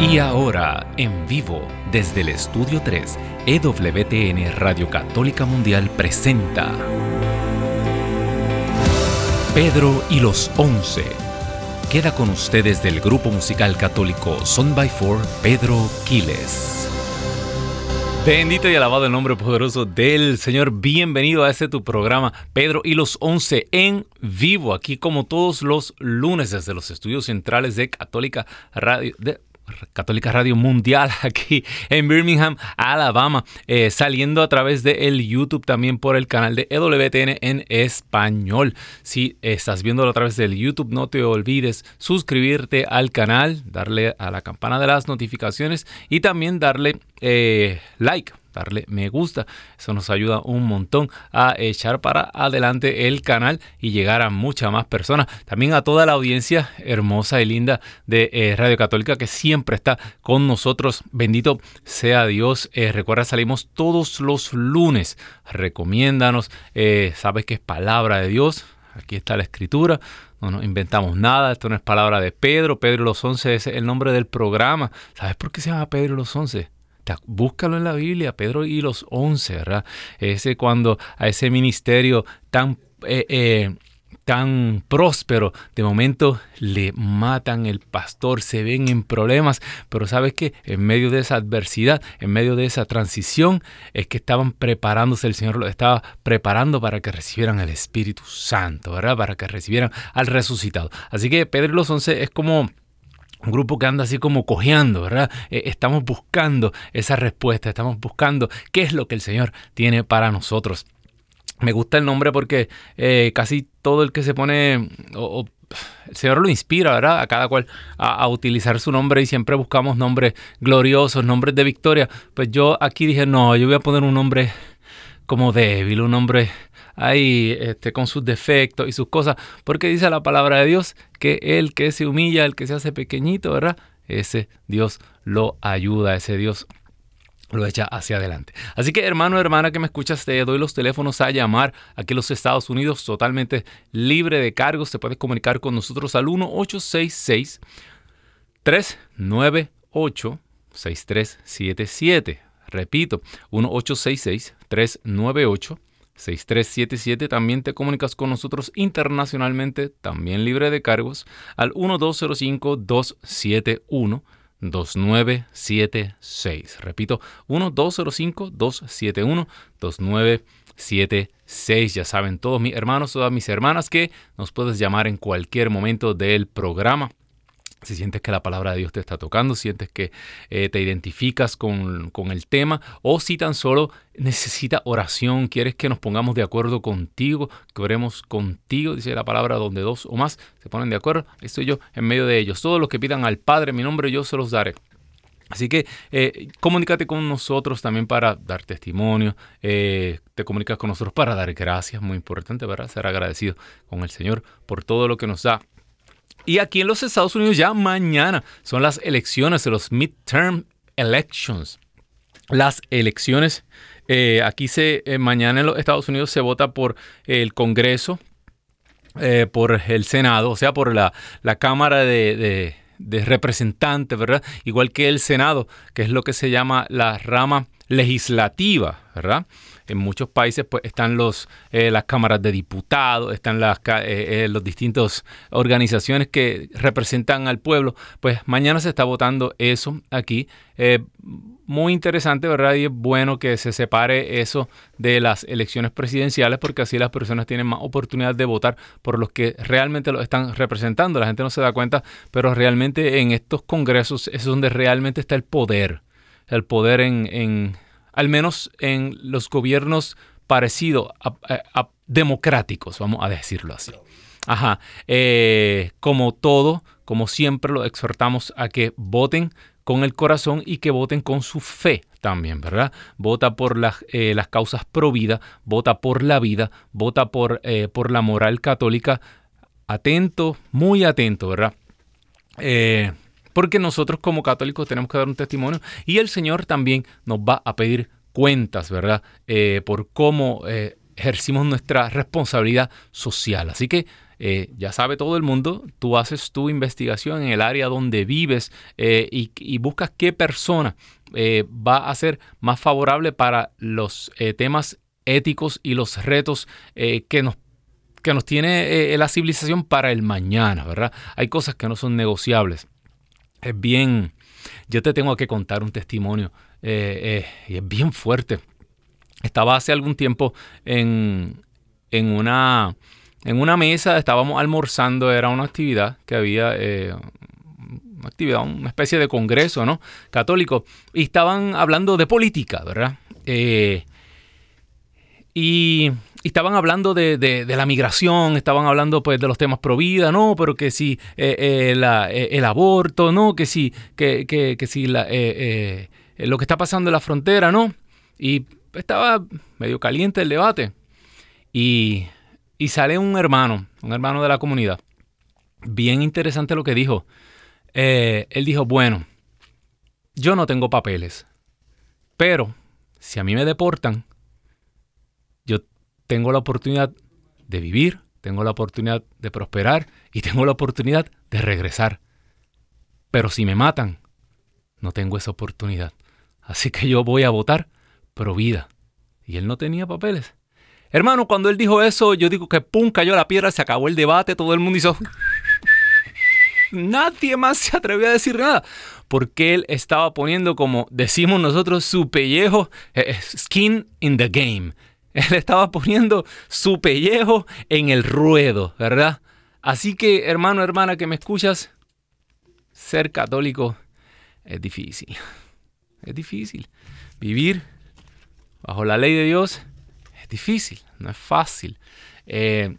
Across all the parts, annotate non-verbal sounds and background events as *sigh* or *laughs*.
Y ahora, en vivo, desde el Estudio 3, EWTN Radio Católica Mundial presenta Pedro y los Once. Queda con ustedes del grupo musical católico Son by Four, Pedro Quiles. Bendito y alabado el nombre poderoso del Señor. Bienvenido a este tu programa, Pedro y los Once en vivo, aquí como todos los lunes desde los estudios centrales de Católica Radio, Católica Radio Mundial *laughs* aquí en Birmingham, Alabama, eh, saliendo a través de el YouTube también por el canal de EWTN en español. Si estás viéndolo a través del YouTube, no te olvides suscribirte al canal, darle a la campana de las notificaciones y también darle eh, like darle me gusta. Eso nos ayuda un montón a echar para adelante el canal y llegar a muchas más personas. También a toda la audiencia hermosa y linda de eh, Radio Católica que siempre está con nosotros. Bendito sea Dios. Eh, recuerda, salimos todos los lunes. Recomiéndanos. Eh, sabes que es palabra de Dios. Aquí está la escritura. No nos inventamos nada, esto no es palabra de Pedro. Pedro los Once es el nombre del programa. ¿Sabes por qué se llama Pedro los Once? Búscalo en la Biblia, Pedro y los once, ¿verdad? Ese cuando a ese ministerio tan, eh, eh, tan próspero, de momento le matan el pastor, se ven en problemas, pero sabes que en medio de esa adversidad, en medio de esa transición, es que estaban preparándose, el Señor lo estaba preparando para que recibieran el Espíritu Santo, ¿verdad? Para que recibieran al resucitado. Así que Pedro y los once es como un grupo que anda así como cojeando, ¿verdad? Eh, estamos buscando esa respuesta, estamos buscando qué es lo que el Señor tiene para nosotros. Me gusta el nombre porque eh, casi todo el que se pone, el Señor lo inspira, ¿verdad? A cada cual a, utilizar su nombre y siempre buscamos nombres gloriosos, nombres de victoria. Pues yo aquí dije, no, yo voy a poner un nombre como débil, un nombre ahí este, con sus defectos y sus cosas, porque dice la palabra de Dios que el que se humilla, el que se hace pequeñito, ¿verdad? Ese Dios lo ayuda, ese Dios lo echa hacia adelante. Así que hermano, hermana que me escuchas, te doy los teléfonos a llamar aquí en los Estados Unidos totalmente libre de cargos. Te puedes comunicar con nosotros al 1866 398 6377. Repito, 1866 398 6377. También te comunicas con nosotros internacionalmente, también libre de cargos, al 1205-271. 2976. Repito, 1205-271-2976. Ya saben todos mis hermanos, todas mis hermanas que nos puedes llamar en cualquier momento del programa. Si sientes que la palabra de Dios te está tocando, sientes que eh, te identificas con, el tema o si tan solo necesita oración, quieres que nos pongamos de acuerdo contigo, que oremos contigo, dice la palabra donde dos o más se ponen de acuerdo, estoy yo en medio de ellos. Todos los que pidan al Padre mi nombre yo se los daré. Así que eh, comunícate con nosotros también para dar testimonio, eh, te comunicas con nosotros para dar gracias, muy importante, ¿verdad? Ser agradecido con el Señor por todo lo que nos da y aquí en los Estados Unidos ya mañana son las elecciones los midterm elections. Las elecciones, eh, aquí se, eh, mañana en los Estados Unidos se vota por el Congreso, eh, por el Senado, o sea, por la, la Cámara de representantes, ¿verdad? Igual que el Senado, que es lo que se llama la rama legislativa, ¿verdad? En muchos países pues están los, eh, las cámaras de diputados, están las eh, eh, distintas organizaciones que representan al pueblo. Pues mañana se está votando eso aquí. muy interesante, ¿verdad? Y es bueno que se separe eso de las elecciones presidenciales porque así las personas tienen más oportunidad de votar por los que realmente lo están representando. La gente no se da cuenta, pero realmente en estos congresos es donde realmente está el poder. El poder en al menos en los gobiernos parecidos a, democráticos, vamos a decirlo así. Ajá. Eh, como todo, como siempre, lo exhortamos a que voten con el corazón y que voten con su fe también, ¿verdad? Vota por las, eh, las causas pro vida, vota por la vida, vota por, eh, por la moral católica. Atento, muy atento, ¿verdad? Porque nosotros como católicos tenemos que dar un testimonio y el Señor también nos va a pedir cuentas, ¿verdad? Eh, por cómo eh, ejercimos nuestra responsabilidad social. Así que eh, ya sabe todo el mundo, tú haces tu investigación en el área donde vives y, buscas qué persona va a ser más favorable para los temas éticos y los retos que nos que nos tiene la civilización para el mañana, ¿verdad? Hay cosas que no son negociables. Es bien, yo te tengo que contar un testimonio y es bien fuerte. Estaba hace algún tiempo en, en, una, en una mesa, estábamos almorzando, era una actividad que había, eh, una actividad, una especie de congreso, ¿no? Católico, y estaban hablando de política, ¿verdad? Eh, y, estaban hablando de, la migración, estaban hablando pues de los temas pro vida, no, pero que si eh, el aborto, no, que si, que, que, que la, lo que está pasando en la frontera, no. Y estaba medio caliente el debate. Y, sale un hermano, un hermano de la comunidad. Bien interesante lo que dijo. Eh, él dijo, bueno, yo no tengo papeles, pero si a mí me deportan, tengo la oportunidad de vivir, tengo la oportunidad de prosperar y tengo la oportunidad de regresar. Pero si me matan, no tengo esa oportunidad. Así que yo voy a votar pro vida. Y él no tenía papeles. Hermano, cuando él dijo eso, yo digo que pum, cayó la piedra, se acabó el debate, todo el mundo hizo... Nadie más se atrevió a decir nada, porque él estaba poniendo, como decimos nosotros, su pellejo, eh, eh, skin in the game. Él estaba poniendo su pellejo en el ruedo, ¿verdad? Así que, hermano, hermana, que me escuchas, ser católico es difícil. Es difícil. Vivir bajo la ley de Dios es difícil, no es fácil. Eh,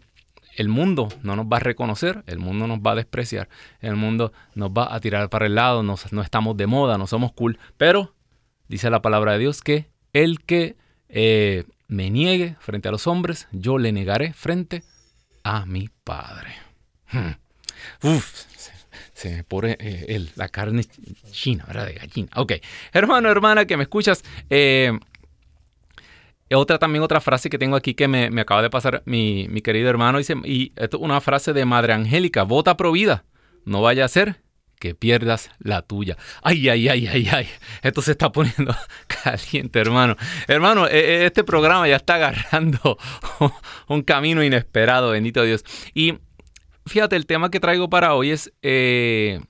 el mundo no nos va a reconocer, el mundo nos va a despreciar, el mundo nos va a tirar para el lado, no estamos de moda, no somos cool, pero dice la palabra de Dios que el que eh, me niegue frente a los hombres, yo le negaré frente a mi Padre. Hmm. Uf, se, me pone eh, la carne china, ¿verdad? De gallina. Ok, hermano, hermana, que me escuchas, otra también otra frase que tengo aquí que me, acaba de pasar mi, querido hermano. Y esto es una frase de Madre Angélica, vota pro vida. No vaya a ser que pierdas la tuya. Ay, ay, ay, ay, ay. Esto se está poniendo *laughs* caliente, hermano. Hermano, e, e, este programa ya está agarrando *laughs* un camino inesperado, bendito Dios. Y fíjate, el tema que traigo para hoy es... Eh,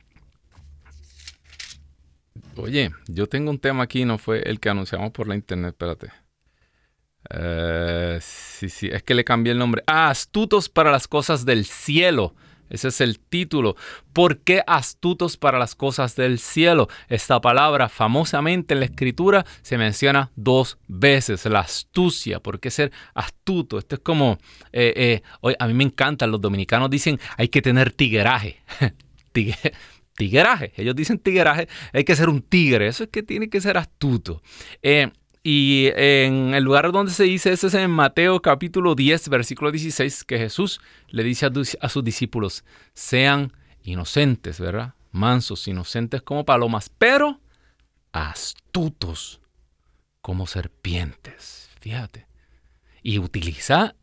oye, yo tengo un tema aquí, no fue el que anunciamos por la internet, espérate. Eh, sí, sí, es que le cambié el nombre. Ah, astutos para las cosas del cielo. Ese es el título. ¿Por qué astutos para las cosas del cielo? Esta palabra famosamente en la escritura se menciona dos veces, la astucia. ¿Por qué ser astuto? Esto es como, eh, eh, a mí me encanta, los dominicanos dicen hay que tener tigueraje. *laughs* tigueraje, ellos dicen tigueraje, hay que ser un tigre, eso es que tiene que ser astuto. Eh, y en el lugar donde se dice eso es en Mateo capítulo 10, versículo 16, que Jesús le dice a, sus discípulos, sean inocentes, ¿verdad? Mansos, inocentes como palomas, pero astutos como serpientes. Fíjate. Y utiliza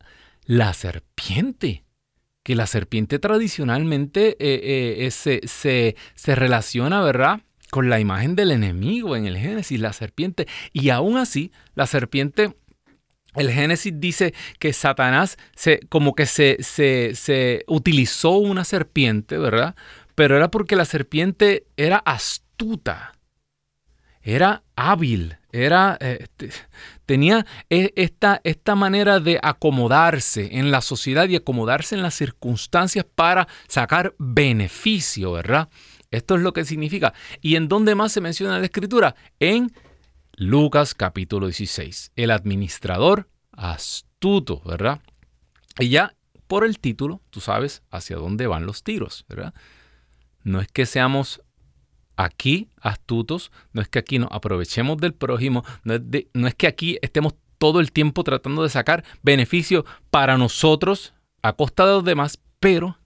la serpiente, que la serpiente tradicionalmente eh, eh, se, se relaciona, ¿verdad? Con la imagen del enemigo en el Génesis, la serpiente. Y aún así, la serpiente el Génesis dice que Satanás se, como que se, se, utilizó una serpiente, ¿verdad? Pero era porque la serpiente era astuta, era hábil, era, este, tenía e, esta, esta manera de acomodarse en la sociedad y acomodarse en las circunstancias para sacar beneficio, ¿verdad? Esto es lo que significa. ¿Y en dónde más se menciona la escritura? En Lucas capítulo 16. El administrador astuto, ¿verdad? Y ya por el título, tú sabes hacia dónde van los tiros, ¿verdad? No es que seamos aquí astutos, no es que aquí nos aprovechemos del prójimo, no es, que aquí estemos todo el tiempo tratando de sacar beneficio para nosotros a costa de los demás, pero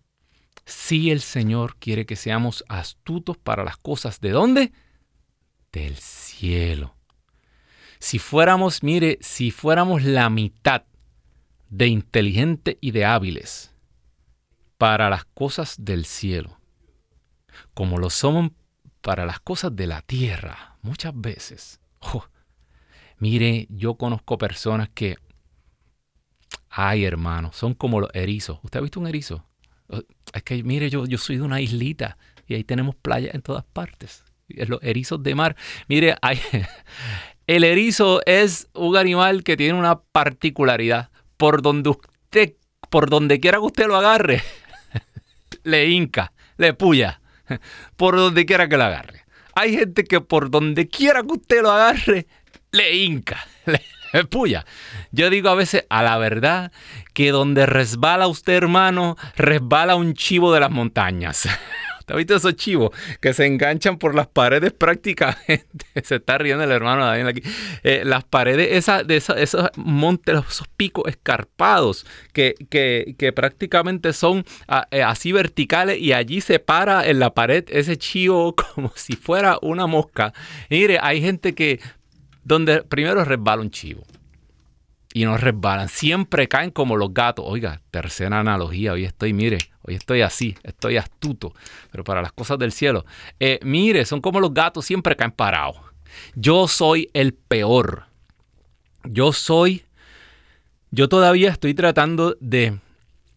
si el Señor quiere que seamos astutos para las cosas de dónde? Del cielo. Si fuéramos, mire, si fuéramos la mitad de inteligente y de hábiles, para las cosas del cielo, como lo somos para las cosas de la tierra, muchas veces. Oh, mire, yo conozco personas que, ay hermano, son como los erizos. ¿Usted ha visto un erizo? Es que, mire, yo, yo soy de una islita y ahí tenemos playas en todas partes. Los erizos de mar. Mire, *laughs* el erizo es un animal que tiene una particularidad. Por donde usted, por donde quiera que usted lo agarre, *laughs* le hinca, le puya. *laughs* Por donde quiera que lo agarre. Hay gente que por donde quiera que usted lo agarre, le hinca, le *laughs* puya. Yo digo a veces, a la verdad, que donde resbala usted, hermano, resbala un chivo de las montañas. *laughs* ¿Has visto esos chivos que se enganchan por las paredes prácticamente? *laughs* se está riendo el hermano Daniel aquí. Eh, las paredes de esos montes, esos picos escarpados que, que, prácticamente son ah, eh, así verticales y allí se para en la pared ese chivo como si fuera una mosca. mire, hay gente que donde primero resbala un chivo y no resbalan. Siempre caen como los gatos. Oiga, tercera analogía. Hoy estoy, mire, hoy estoy así, estoy astuto. Pero para las cosas del cielo. Eh, mire, son como los gatos, siempre caen parados. Yo soy el peor. Yo soy. Yo todavía estoy tratando de,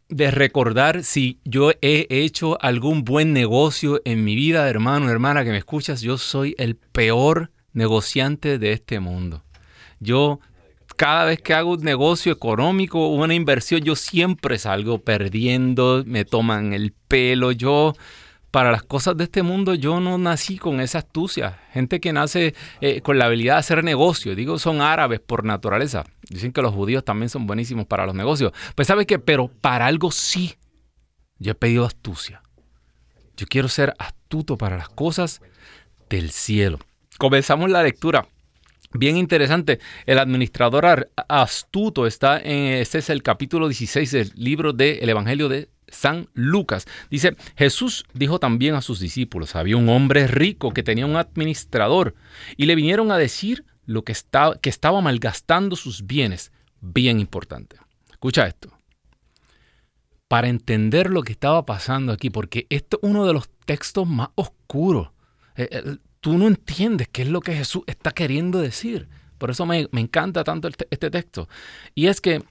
de recordar si yo he hecho algún buen negocio en mi vida, hermano, hermana que me escuchas. Yo soy el peor negociante de este mundo. Yo cada vez que hago un negocio económico, una inversión, yo siempre salgo perdiendo, me toman el pelo. Yo, para las cosas de este mundo, yo no nací con esa astucia. Gente que nace eh, con la habilidad de hacer negocio, digo, son árabes por naturaleza. Dicen que los judíos también son buenísimos para los negocios. Pues sabes qué, pero para algo sí, yo he pedido astucia. Yo quiero ser astuto para las cosas del cielo. Comenzamos la lectura Bien interesante. El administrador astuto está en, este es el capítulo 16 del libro del Evangelio de San Lucas. Dice, Jesús dijo también a sus discípulos, había un hombre rico que tenía un administrador y le vinieron a decir lo que estaba, que estaba malgastando sus bienes. Bien importante. Escucha esto. Para entender lo que estaba pasando aquí, porque esto es uno de los textos más oscuros. Tú no entiendes qué es lo que Jesús está queriendo decir. Por eso me, encanta tanto este texto. Y es que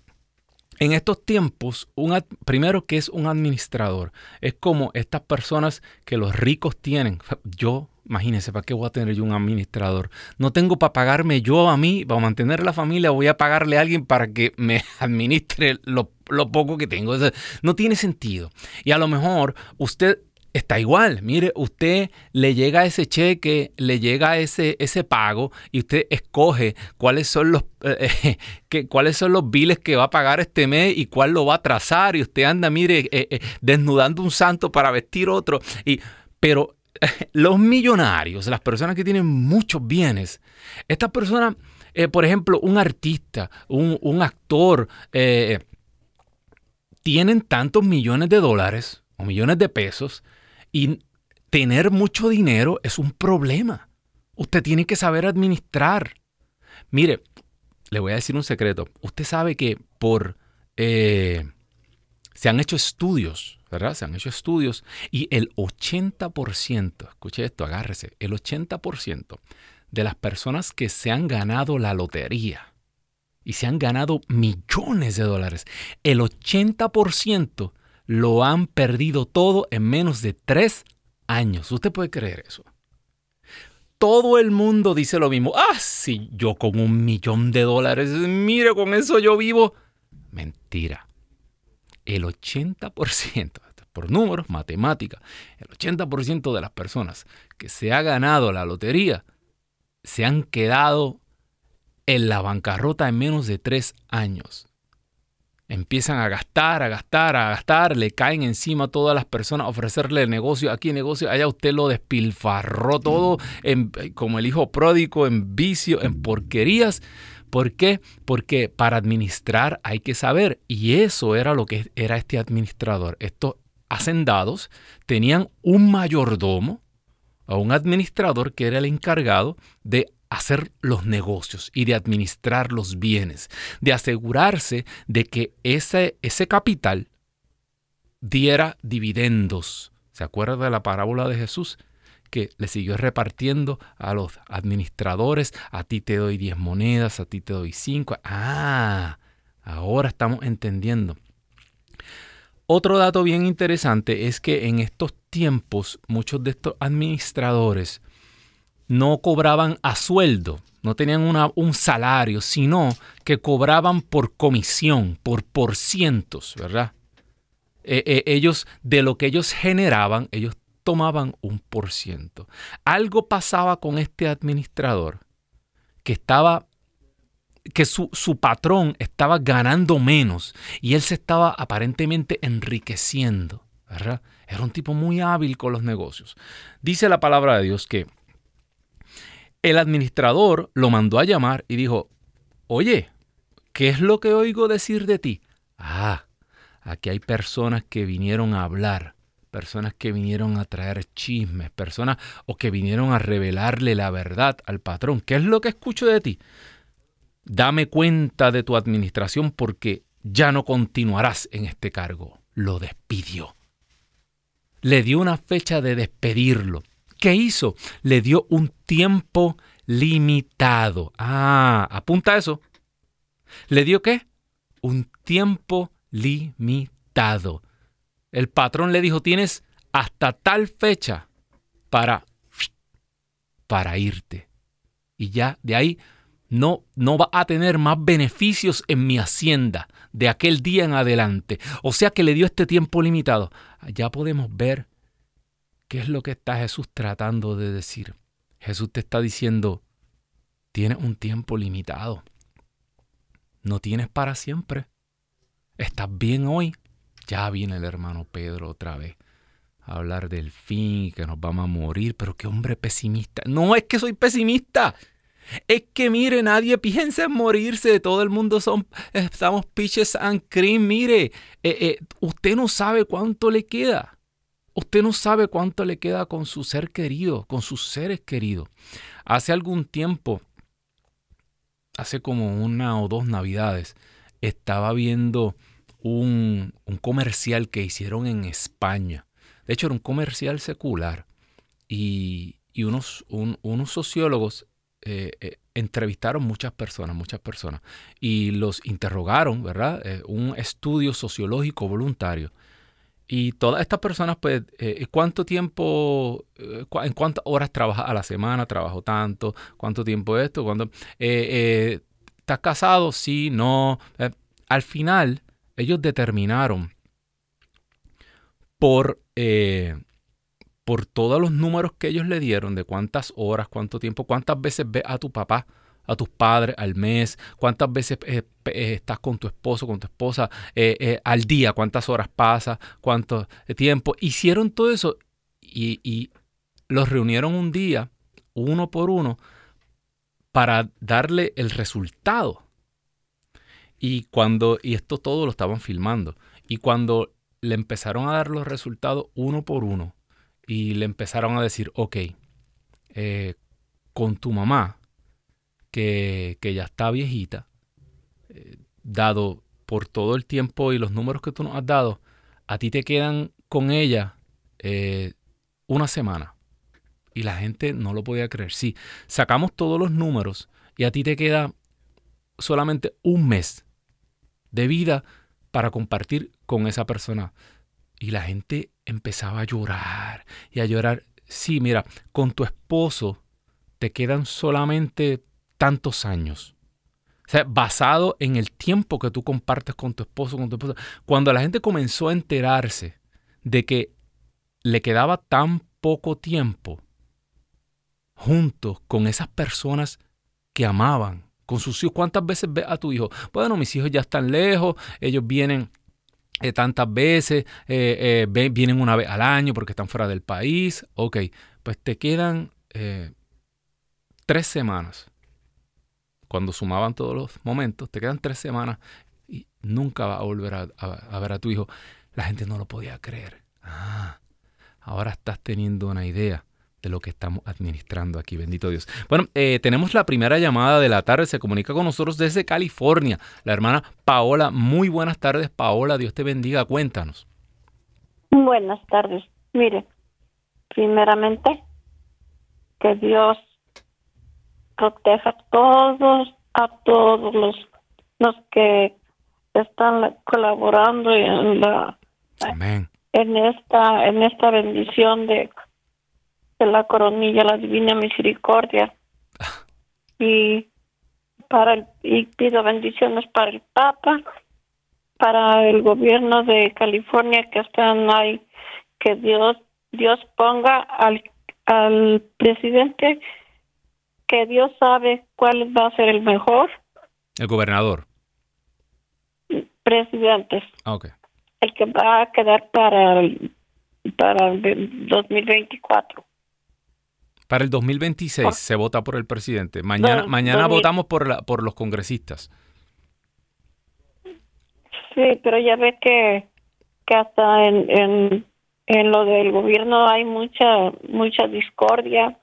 en estos tiempos, un, primero que es un administrador, es como estas personas que los ricos tienen. Yo, imagínense, ¿para qué voy a tener yo un administrador? No tengo para pagarme yo a mí, para mantener la familia, voy a pagarle a alguien para que me *laughs* administre lo, lo poco que tengo. no tiene sentido. Y a lo mejor usted está igual. Mire, usted le llega ese cheque, le llega ese, ese pago y usted escoge cuáles son los *laughs* eh, que, cuáles son los biles que va a pagar este mes y cuál lo va a trazar y usted anda, mire, eh, eh, desnudando un santo para vestir otro. Y, pero *laughs* los millonarios, las personas que tienen muchos bienes, estas personas, por ejemplo, un artista, un, un actor, tienen tantos millones de dólares o millones de pesos y tener mucho dinero es un problema. Usted tiene que saber administrar. Mire, le voy a decir un secreto. Usted sabe que por... Eh, se han hecho estudios, ¿verdad? Se han hecho estudios y el 80%, escuche esto, agárrese, el 80% de las personas que se han ganado la lotería y se han ganado millones de dólares, el 80% lo han perdido todo en menos de tres años. ¿Usted puede creer eso? Todo el mundo dice lo mismo. Ah, si yo con un millón de dólares, mire, con eso yo vivo. Mentira. El 80%, por números, matemática, el 80% de las personas que se ha ganado la lotería se han quedado en la bancarrota en menos de tres años empiezan a gastar, a gastar, a gastar, le caen encima a todas las personas, ofrecerle negocio, aquí negocio, allá usted lo despilfarró todo en, como el hijo pródigo, en vicio, en porquerías. ¿Por qué? Porque para administrar hay que saber, y eso era lo que era este administrador. Estos hacendados tenían un mayordomo o un administrador que era el encargado de hacer los negocios y de administrar los bienes, de asegurarse de que ese, ese capital diera dividendos. ¿Se acuerda de la parábola de Jesús? Que le siguió repartiendo a los administradores, a ti te doy 10 monedas, a ti te doy 5. Ah, ahora estamos entendiendo. Otro dato bien interesante es que en estos tiempos muchos de estos administradores no cobraban a sueldo, no tenían un salario, sino que cobraban por comisión, por por cientos, ¿verdad? Eh, eh, ellos, de lo que ellos generaban, ellos tomaban un por ciento. Algo pasaba con este administrador que estaba que su, su, patrón estaba ganando menos y él se estaba aparentemente enriqueciendo. ¿verdad? Era un tipo muy hábil con los negocios. Dice la palabra de Dios que el administrador lo mandó a llamar y dijo, oye, ¿qué es lo que oigo decir de ti? Ah, aquí hay personas que vinieron a hablar, personas que vinieron a traer chismes, personas o que vinieron a revelarle la verdad al patrón. ¿Qué es lo que escucho de ti? Dame cuenta de tu administración porque ya no continuarás en este cargo. Lo despidió. Le dio una fecha de despedirlo. ¿Qué hizo? Le dio un tiempo limitado. Ah, apunta eso. ¿Le dio qué? Un tiempo limitado. El patrón le dijo, tienes hasta tal fecha para, para irte. Y ya de ahí no, no va a tener más beneficios en mi hacienda de aquel día en adelante. O sea que le dio este tiempo limitado. Ya podemos ver ¿Qué es lo que está Jesús tratando de decir? Jesús te está diciendo, tienes un tiempo limitado. No tienes para siempre. Estás bien hoy. Ya viene el hermano Pedro otra vez a hablar del fin y que nos vamos a morir. Pero qué hombre pesimista. No es que soy pesimista. Es que mire, nadie piensa en morirse. Todo el mundo son, estamos pitches and cream. Mire, eh, eh, usted no sabe cuánto le queda. Usted no sabe cuánto le queda con su ser querido, con sus seres queridos. Hace algún tiempo, hace como una o dos navidades, estaba viendo un, comercial que hicieron en España. De hecho, era un comercial secular. Y, unos, unos, sociólogos eh, eh, entrevistaron muchas personas, muchas personas. Y los interrogaron, ¿verdad? Eh, un estudio sociológico voluntario. Y todas estas personas, pues, eh, ¿cuánto tiempo, eh, en cuántas horas trabajas a la semana? ¿Trabajo tanto? ¿Cuánto tiempo esto? ¿Cuánto? Eh, ¿Estás casado? Sí, no. al final, ellos determinaron por, por todos los números que ellos le dieron de cuántas horas, cuánto tiempo, cuántas veces ves a tu papá a tus padres al mes, cuántas veces eh, eh, estás con tu esposo, con tu esposa eh, al día, cuántas horas pasa, cuánto tiempo. Hicieron todo eso y, los reunieron un día, uno por uno, para darle el resultado. Y cuando, y esto todo lo estaban filmando, y cuando le empezaron a dar los resultados uno por uno, y le empezaron a decir, ok, con tu mamá, que, ya está viejita, eh, dado por todo el tiempo y los números que tú nos has dado, a ti te quedan con ella eh, una semana. Y la gente no lo podía creer. Sí, sacamos todos los números y a ti te queda solamente un mes de vida para compartir con esa persona. Y la gente empezaba a llorar y a llorar. Sí, mira, con tu esposo te quedan solamente tantos años. O sea, basado en el tiempo que tú compartes con tu esposo, con tu esposa. Cuando la gente comenzó a enterarse de que le quedaba tan poco tiempo juntos con esas personas que amaban, con sus hijos. ¿Cuántas veces ves a tu hijo? Bueno, mis hijos ya están lejos, ellos vienen eh, tantas veces, eh, eh, vienen una vez al año porque están fuera del país. Ok, pues te quedan tres semanas cuando sumaban todos los momentos, te quedan tres semanas y nunca vas a volver a, ver a tu hijo. La gente no lo podía creer. Ah, ahora estás teniendo una idea de lo que estamos administrando aquí, bendito Dios. Bueno, eh, tenemos la primera llamada de la tarde, se comunica con nosotros desde California, la hermana Paola. Muy buenas tardes, Paola, Dios te bendiga, cuéntanos. Buenas tardes. Mire, primeramente, que Dios proteja a todos, a todos los, los que están colaborando en la en esta en esta bendición de, de la coronilla la divina misericordia. Y para el, y pido bendiciones para el papa para el gobierno de California que están ahí que Dios Dios ponga al al presidente que Dios sabe cuál va a ser el mejor el gobernador presidentes. Ah, okay. El que va a quedar para el, para el 2024. Para el 2026 se vota por el presidente. Mañana, mañana votamos por, la, por los congresistas. Sí, pero ya ve que, que hasta en, en, en lo del gobierno hay mucha mucha discordia.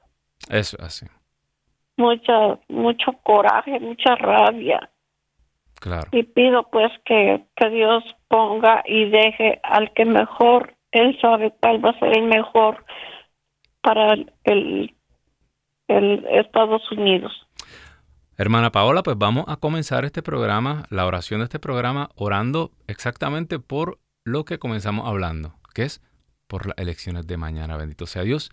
Eso, así. Mucha, mucho coraje, mucha rabia. Y pido pues que, que Dios ponga y deje al que mejor, Él sabe cuál va a ser el mejor para el, el Estados Unidos. Hermana Paola, pues vamos a comenzar este programa, la oración de este programa, orando exactamente por lo que comenzamos hablando, que es por las elecciones de mañana. Bendito sea Dios.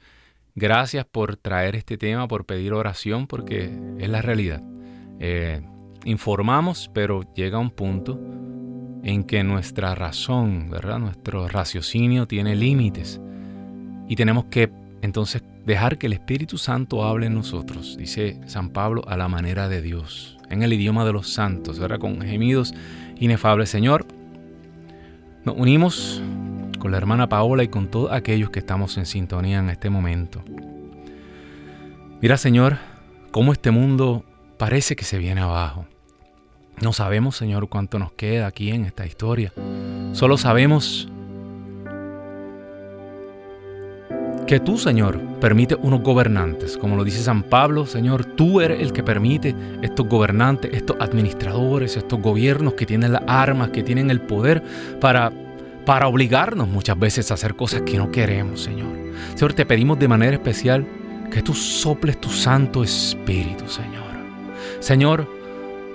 Gracias por traer este tema, por pedir oración, porque es la realidad. Eh, informamos, pero llega un punto en que nuestra razón, ¿verdad? Nuestro raciocinio tiene límites y tenemos que entonces dejar que el Espíritu Santo hable en nosotros, dice San Pablo, a la manera de Dios, en el idioma de los santos, ¿verdad? Con gemidos inefables. Señor, nos unimos con la hermana Paola y con todos aquellos que estamos en sintonía en este momento. Mira, Señor, cómo este mundo parece que se viene abajo. No sabemos, Señor, cuánto nos queda aquí en esta historia. Solo sabemos que tú, Señor, permites unos gobernantes. Como lo dice San Pablo, Señor, tú eres el que permite estos gobernantes, estos administradores, estos gobiernos que tienen las armas, que tienen el poder para, para obligarnos muchas veces a hacer cosas que no queremos, Señor. Señor, te pedimos de manera especial que tú soples tu Santo Espíritu, Señor. Señor,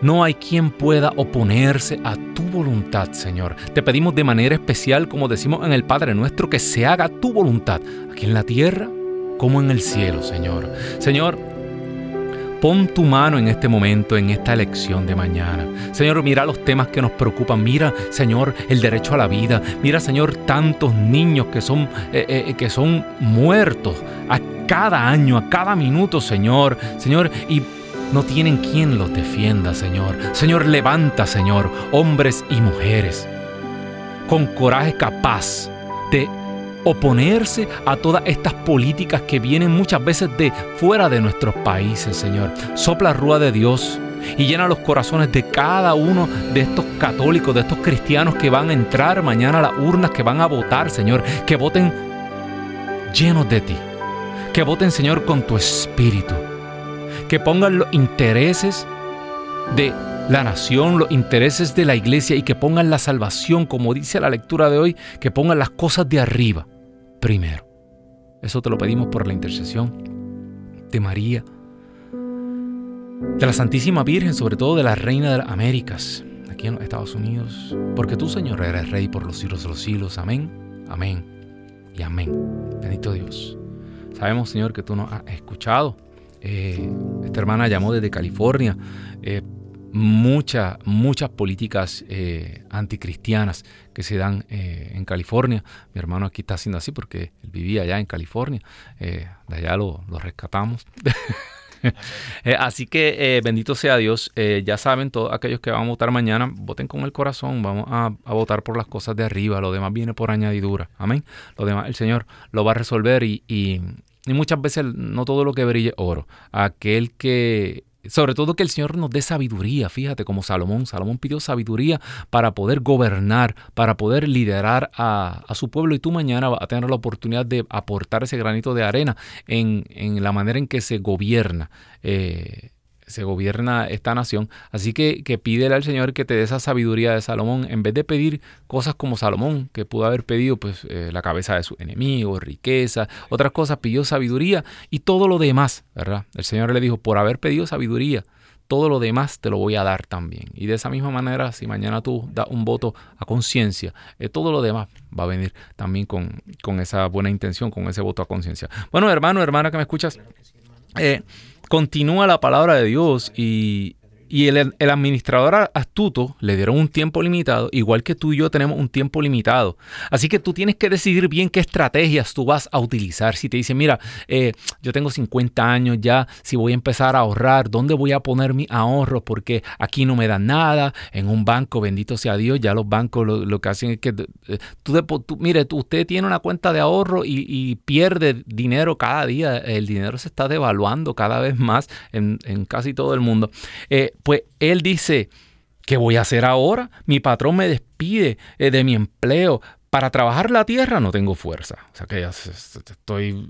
no hay quien pueda oponerse a tu voluntad, Señor. Te pedimos de manera especial, como decimos en el Padre nuestro, que se haga tu voluntad, aquí en la tierra como en el cielo, Señor. Señor, Pon tu mano en este momento, en esta elección de mañana. Señor, mira los temas que nos preocupan. Mira, Señor, el derecho a la vida. Mira, Señor, tantos niños que son, eh, eh, que son muertos a cada año, a cada minuto, Señor. Señor, y no tienen quien los defienda, Señor. Señor, levanta, Señor, hombres y mujeres con coraje capaz de oponerse a todas estas políticas que vienen muchas veces de fuera de nuestros países, Señor. Sopla rúa de Dios y llena los corazones de cada uno de estos católicos, de estos cristianos que van a entrar mañana a las urnas, que van a votar, Señor. Que voten llenos de ti. Que voten, Señor, con tu espíritu que pongan los intereses de la nación, los intereses de la iglesia y que pongan la salvación, como dice la lectura de hoy, que pongan las cosas de arriba primero. Eso te lo pedimos por la intercesión de María, de la Santísima Virgen, sobre todo de la Reina de las Américas, aquí en los Estados Unidos, porque tú, Señor, eres Rey por los siglos de los siglos. Amén, amén y amén. Bendito Dios. Sabemos, Señor, que tú nos has escuchado eh, esta hermana llamó desde California. Eh, muchas, muchas políticas eh, anticristianas que se dan en California. Mi hermano aquí está haciendo así porque él vivía allá en California. de allá lo, rescatamos. *laughs* así que bendito sea Dios. ya saben, todos aquellos que van a votar mañana, voten con el corazón. Vamos a, votar por las cosas de arriba. Lo demás viene por añadidura. Amén. Lo demás el Señor lo va a resolver y, y muchas veces no todo lo que brille oro. Aquel que sobre todo que el Señor nos dé sabiduría, fíjate, como Salomón. Salomón pidió sabiduría para poder gobernar, para poder liderar a, su pueblo y tú mañana vas a tener la oportunidad de aportar ese granito de arena en, la manera en que se gobierna. Eh, se gobierna esta nación. Así que, que pídele al Señor que te dé esa sabiduría de Salomón, en vez de pedir cosas como Salomón, que pudo haber pedido pues eh, la cabeza de sus enemigos, riqueza, otras cosas, pidió sabiduría y todo lo demás, ¿verdad? El Señor le dijo, por haber pedido sabiduría, todo lo demás te lo voy a dar también. Y de esa misma manera, si mañana tú das un voto a conciencia, eh, todo lo demás va a venir también con, con, esa buena intención, con ese voto a conciencia. Bueno, hermano, hermana que me escuchas, eh, continúa la palabra de Dios y, y el, administrador astuto le dieron un tiempo limitado, igual que tú y yo tenemos un tiempo limitado. Así que tú tienes que decidir bien qué estrategias tú vas a utilizar. Si te dicen, mira, eh, yo tengo 50 años ya, si voy a empezar a ahorrar, ¿dónde voy a poner mi ahorro? Porque aquí no me dan nada. En un banco, bendito sea Dios, ya los bancos lo, que hacen es que eh, tú, mire, usted tiene una cuenta de ahorro y, pierde dinero cada día. El dinero se está devaluando cada vez más en, casi todo el mundo. Eh, pues él dice, ¿qué voy a hacer ahora? Mi patrón me despide eh, de mi empleo. Para trabajar la tierra no tengo fuerza. O sea que ya estoy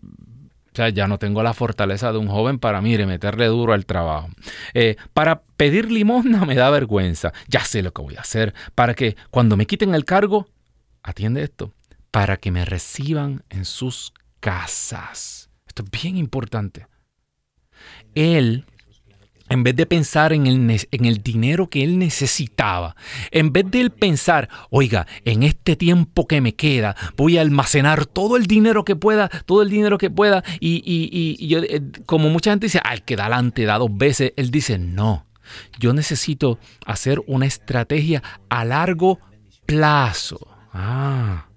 o sea, ya no tengo la fortaleza de un joven para, mire, meterle duro al trabajo. Eh, para pedir limosna *laughs* me da vergüenza. Ya sé lo que voy a hacer para que cuando me quiten el cargo, atiende esto, para que me reciban en sus casas. Esto es bien importante. Él en vez de pensar en el, dinero que él necesitaba, en vez de él pensar, oiga, en este tiempo que me queda, voy a almacenar todo el dinero que pueda, todo el dinero que pueda, y, yo, eh, como mucha gente dice, al que da adelante da dos veces, él dice, no, yo necesito hacer una estrategia a largo plazo. Ah.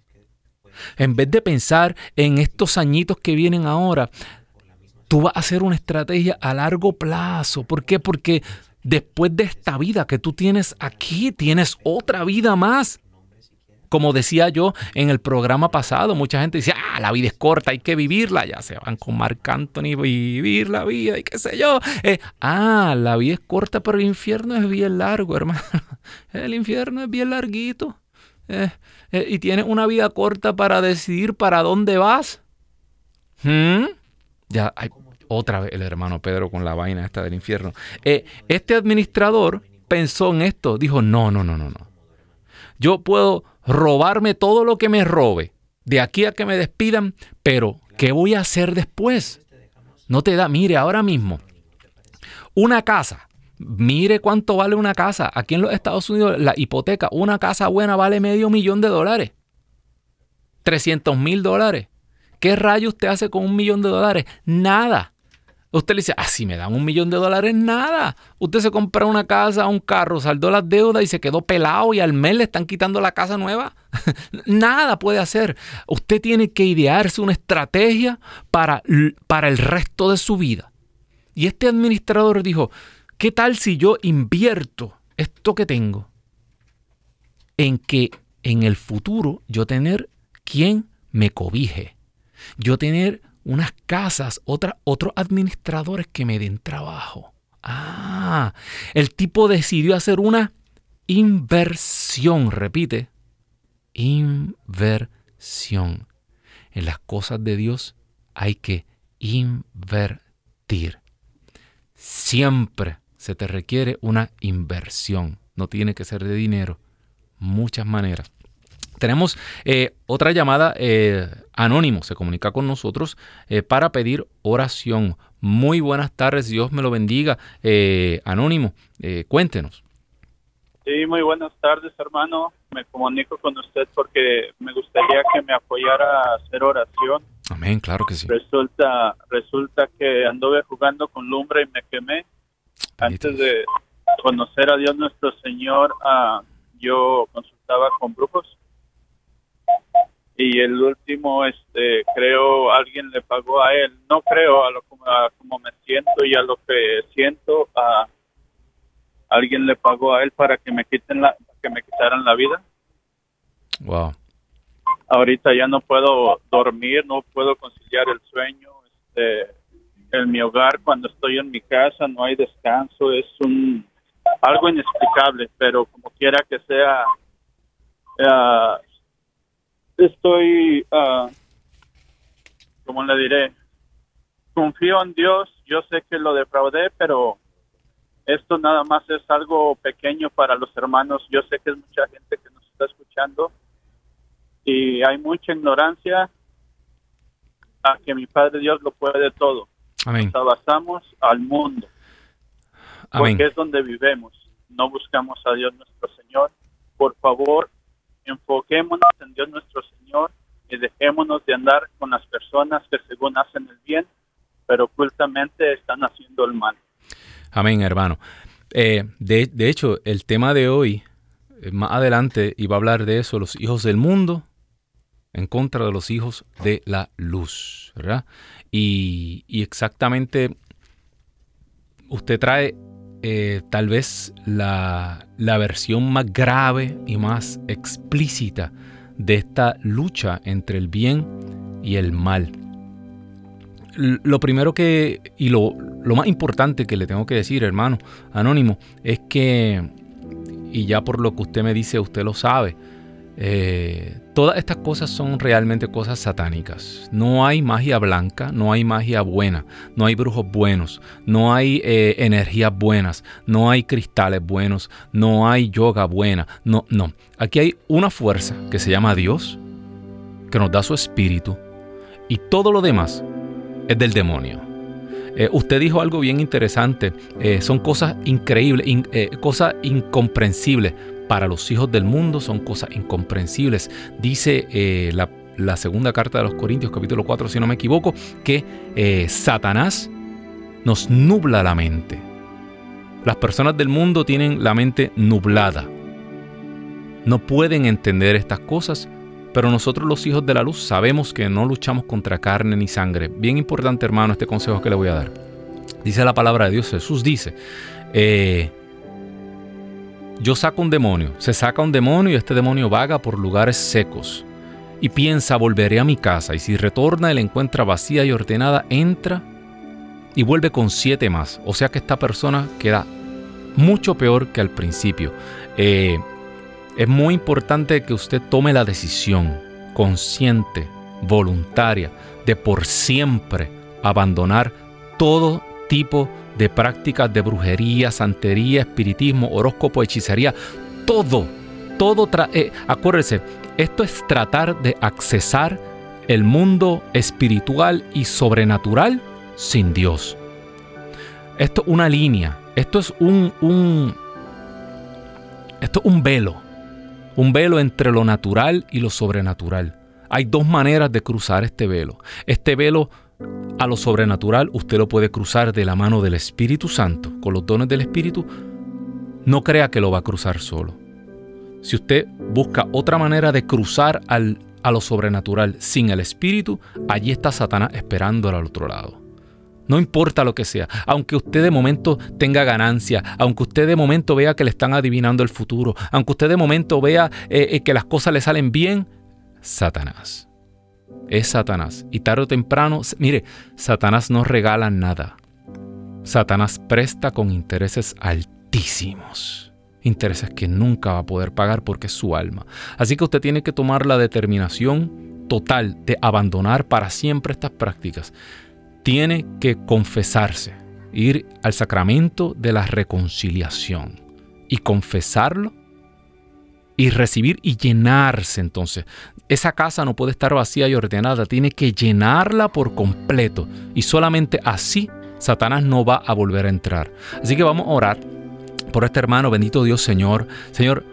En vez de pensar en estos añitos que vienen ahora, tú vas a hacer una estrategia a largo plazo. ¿Por qué? Porque después de esta vida que tú tienes aquí, tienes otra vida más. Como decía yo en el programa pasado, mucha gente dice, ah, la vida es corta, hay que vivirla. Ya se van con Marc Anthony, vivir la vida y qué sé yo. Eh, ah, la vida es corta, pero el infierno es bien largo, hermano. *laughs* El infierno es bien larguito. Eh, eh, y tienes una vida corta para decidir para dónde vas. ¿Mm? Ya hay otra vez el hermano Pedro con la vaina esta del infierno. Eh, este administrador pensó en esto, dijo, no, no, no, no, no. Yo puedo robarme todo lo que me robe, de aquí a que me despidan, pero ¿qué voy a hacer después? No te da, mire, ahora mismo, una casa, mire cuánto vale una casa. Aquí en los Estados Unidos la hipoteca, una casa buena vale medio millón de dólares. 300 mil dólares. ¿Qué rayo usted hace con un millón de dólares? Nada. Usted le dice, ah, me dan un millón de dólares, nada. Usted se compra una casa, un carro, saldó las deudas y se quedó pelado y al mes le están quitando la casa nueva. *laughs* nada puede hacer. Usted tiene que idearse una estrategia para, para el resto de su vida. Y este administrador dijo, ¿qué tal si yo invierto esto que tengo en que en el futuro yo tener quien me cobije? yo tener unas casas, otros administradores que me den trabajo. Ah, el tipo decidió hacer una inversión, repite, inversión. En las cosas de Dios hay que invertir. Siempre se te requiere una inversión. No tiene que ser de dinero. Muchas maneras. Tenemos eh, otra llamada, eh, Anónimo se comunica con nosotros eh, para pedir oración. Muy buenas tardes, Dios me lo bendiga. Anónimo, cuéntenos. Sí, muy buenas tardes, hermano. Me comunico con usted porque me gustaría que me apoyara a hacer oración. Amén, claro que sí. Resulta, resulta que anduve jugando con lumbre y me quemé. Antes de conocer a Dios nuestro Señor, ah, yo consultaba con brujos y el último este creo alguien le pagó a él. No creo a lo como me siento y a lo que siento a alguien le pagó a él para que me quiten la que me quitaran la vida. Wow. Ahorita ya no puedo dormir no puedo conciliar el sueño este en mi hogar cuando estoy en mi casa no hay descanso es un algo inexplicable pero como quiera que sea uh, estoy, uh, ¿cómo le diré? Confío en Dios, yo sé que lo defraudé, pero esto nada más es algo pequeño para los hermanos. Yo sé que es mucha gente que nos está escuchando y hay mucha ignorancia a que mi Padre Dios lo puede todo. Amén. Nos abrazamos al mundo, Amén. porque es donde vivemos. No buscamos a Dios nuestro Señor. Por favor, enfoquémonos en Dios nuestro Señor y dejémonos de andar con las personas que según hacen el bien, pero ocultamente están haciendo el mal. Amén, hermano. Eh, de, de hecho, el tema de hoy, eh, más adelante, iba a hablar de eso, los hijos del mundo en contra de los hijos de la luz, ¿verdad? Y, y exactamente usted trae eh, tal vez la, la versión más grave y más explícita de esta lucha entre el bien y el mal. Lo primero que, y lo, lo más importante que le tengo que decir, hermano anónimo, es que, y ya por lo que usted me dice, usted lo sabe, eh, todas estas cosas son realmente cosas satánicas. No hay magia blanca, no hay magia buena, no hay brujos buenos, no hay eh, energías buenas, no hay cristales buenos, no hay yoga buena. No, no. Aquí hay una fuerza que se llama Dios, que nos da su espíritu, y todo lo demás es del demonio. Eh, usted dijo algo bien interesante. son cosas increíbles, in- cosas incomprensibles. Para los hijos del mundo son cosas incomprensibles. Dice eh, la, segunda carta de los Corintios, capítulo 4, si no me equivoco, que eh, Satanás nos nubla la mente. Las personas del mundo tienen la mente nublada. No pueden entender estas cosas, pero nosotros los hijos de la luz sabemos que no luchamos contra carne ni sangre. Bien importante, hermano, este consejo que le voy a dar. Dice la palabra de Dios, Jesús dice, eh, yo saco un demonio, se saca un demonio y este demonio vaga por lugares secos y piensa, volveré a mi casa y si retorna y la encuentra vacía y ordenada, entra y vuelve con siete más. O sea que esta persona queda mucho peor que al principio. Eh, es muy importante que usted tome la decisión consciente, voluntaria, de por siempre abandonar todo tipo de prácticas de brujería, santería, espiritismo, horóscopo, hechicería, todo, todo, eh, acuérdese, esto es tratar de accesar el mundo espiritual y sobrenatural sin Dios. Esto es una línea, esto es un, un esto es un velo, un velo entre lo natural y lo sobrenatural. Hay dos maneras de cruzar este velo. Este velo a lo sobrenatural usted lo puede cruzar de la mano del Espíritu Santo, con los dones del Espíritu. No crea que lo va a cruzar solo. Si usted busca otra manera de cruzar al, a lo sobrenatural sin el Espíritu, allí está Satanás esperando al otro lado. No importa lo que sea, aunque usted de momento tenga ganancia, aunque usted de momento vea que le están adivinando el futuro, aunque usted de momento vea eh, eh, que las cosas le salen bien, Satanás. Es Satanás. Y tarde o temprano, mire, Satanás no regala nada. Satanás presta con intereses altísimos. Intereses que nunca va a poder pagar porque es su alma. Así que usted tiene que tomar la determinación total de abandonar para siempre estas prácticas tiene que confesarse, ir al sacramento de la reconciliación y confesarlo y recibir y llenarse entonces. Esa casa no puede estar vacía y ordenada, tiene que llenarla por completo y solamente así Satanás no va a volver a entrar. Así que vamos a orar por este hermano, bendito Dios Señor. Señor,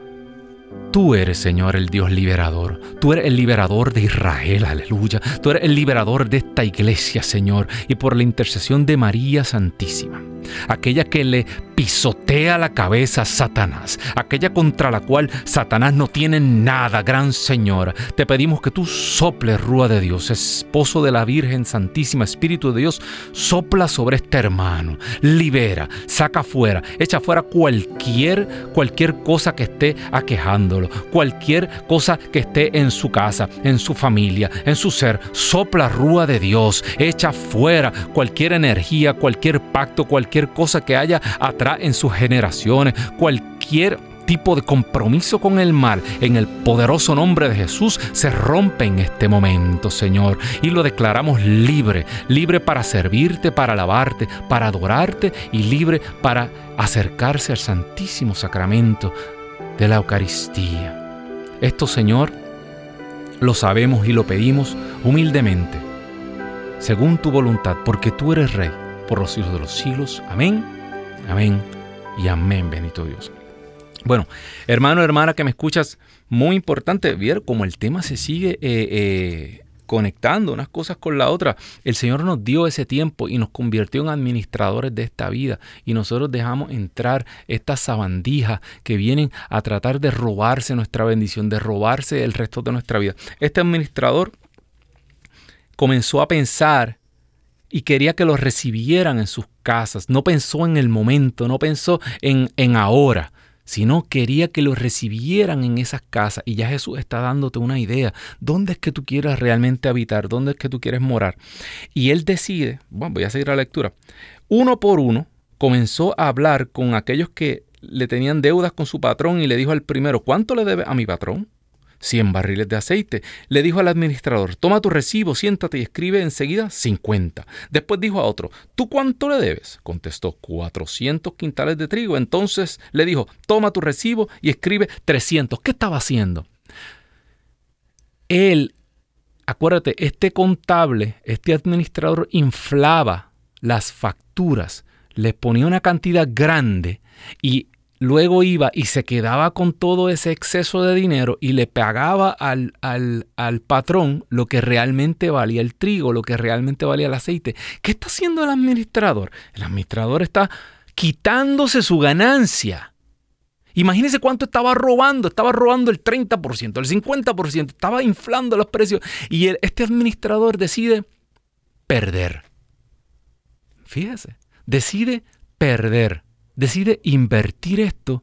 Tú eres, Señor, el Dios liberador. Tú eres el liberador de Israel, aleluya. Tú eres el liberador de esta iglesia, Señor. Y por la intercesión de María Santísima, aquella que le pisotea la cabeza a Satanás, aquella contra la cual Satanás no tiene nada, gran Señor. Te pedimos que tú soples, Rúa de Dios, esposo de la Virgen Santísima, Espíritu de Dios, sopla sobre este hermano, libera, saca fuera, echa fuera cualquier, cualquier cosa que esté aquejándolo, cualquier cosa que esté en su casa, en su familia, en su ser. Sopla, Rúa de Dios, echa fuera cualquier energía, cualquier pacto, cualquier cosa que haya atrás en sus generaciones, cualquier tipo de compromiso con el mal, en el poderoso nombre de Jesús, se rompe en este momento, Señor. Y lo declaramos libre, libre para servirte, para alabarte, para adorarte y libre para acercarse al Santísimo Sacramento de la Eucaristía. Esto, Señor, lo sabemos y lo pedimos humildemente, según tu voluntad, porque tú eres Rey por los siglos de los siglos. Amén, amén y amén, bendito Dios. Bueno, hermano, hermana que me escuchas, muy importante ver cómo el tema se sigue eh, eh, conectando unas cosas con la otra. El Señor nos dio ese tiempo y nos convirtió en administradores de esta vida y nosotros dejamos entrar estas sabandijas que vienen a tratar de robarse nuestra bendición, de robarse el resto de nuestra vida. Este administrador comenzó a pensar y quería que los recibieran en sus casas. No pensó en el momento, no pensó en, en ahora sino quería que lo recibieran en esas casas. Y ya Jesús está dándote una idea. ¿Dónde es que tú quieras realmente habitar? ¿Dónde es que tú quieres morar? Y él decide, bueno, voy a seguir la lectura. Uno por uno comenzó a hablar con aquellos que le tenían deudas con su patrón y le dijo al primero, ¿cuánto le debe a mi patrón? 100 barriles de aceite. Le dijo al administrador, toma tu recibo, siéntate y escribe enseguida 50. Después dijo a otro, ¿tú cuánto le debes? Contestó, 400 quintales de trigo. Entonces le dijo, toma tu recibo y escribe 300. ¿Qué estaba haciendo? Él, acuérdate, este contable, este administrador inflaba las facturas, le ponía una cantidad grande y luego iba y se quedaba con todo ese exceso de dinero y le pagaba al, al, patrón lo que realmente valía el trigo, lo que realmente valía el aceite. ¿Qué está haciendo el administrador? El administrador está quitándose su ganancia. Imagínense cuánto estaba robando. Estaba robando el 30%, el 50%. Estaba inflando los precios. Y este administrador decide perder. Fíjese, decide perder decide invertir esto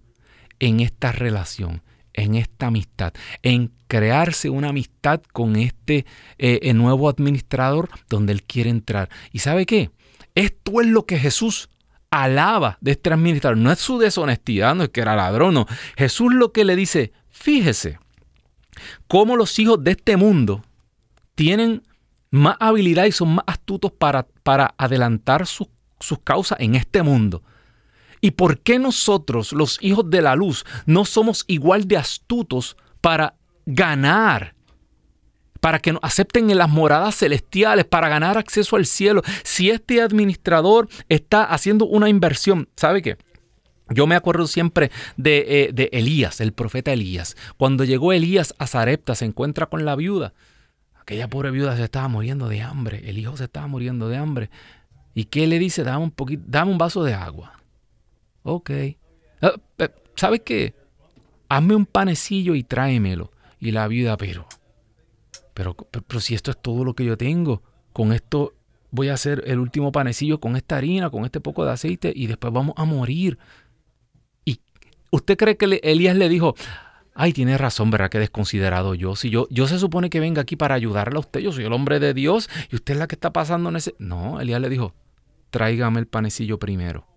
en esta relación, en esta amistad, en crearse una amistad con este eh, nuevo administrador donde él quiere entrar. ¿Y sabe qué? Esto es lo que Jesús alaba de este administrador. No es su deshonestidad, no es que era ladrón, no. Jesús lo que le dice, fíjese, cómo los hijos de este mundo tienen más habilidad y son más astutos para, para adelantar sus causas en este mundo. ¿Y por qué nosotros, los hijos de la luz, no somos igual de astutos para ganar? Para que nos acepten en las moradas celestiales, para ganar acceso al cielo. Si este administrador está haciendo una inversión, ¿sabe qué? Yo me acuerdo siempre de, eh, de, Elías, el profeta Elías. Cuando llegó Elías a Zarepta, se encuentra con la viuda. Aquella pobre viuda se estaba muriendo de hambre. El hijo se estaba muriendo de hambre. ¿Y qué le dice? Dame un, poquito, dame un vaso de agua. Ok. Ah, ¿Sabes qué? Hazme un panecillo y tráemelo. Y la vida, pero, pero, pero, si esto es todo lo que yo tengo, con esto voy a hacer el último panecillo con esta harina, con este poco de aceite y después vamos a morir. ¿Y usted cree que Elías le dijo, ay, tiene razón, ¿verdad? Que desconsiderado yo. Si yo, yo se supone que venga aquí para ayudarle a usted, yo soy el hombre de Dios y usted es la que está pasando en ese... No, Elías le dijo, tráigame el panecillo primero.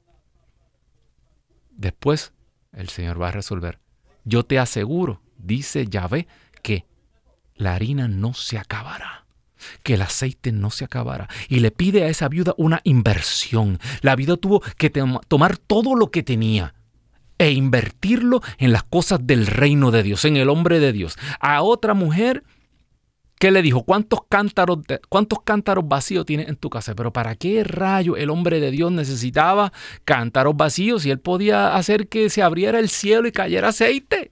Después el Señor va a resolver. Yo te aseguro, dice Yahvé, que la harina no se acabará que el aceite no se acabará. Y le pide a esa viuda una inversión. La viuda tuvo que tomar todo lo que tenía e invertirlo en las cosas del reino de Dios, en el hombre de Dios. A otra mujer ¿Qué le dijo? ¿Cuántos cántaros, ¿Cuántos cántaros vacíos tienes en tu casa? Pero ¿para qué rayo el hombre de Dios necesitaba cántaros vacíos si él podía hacer que se abriera el cielo y cayera aceite?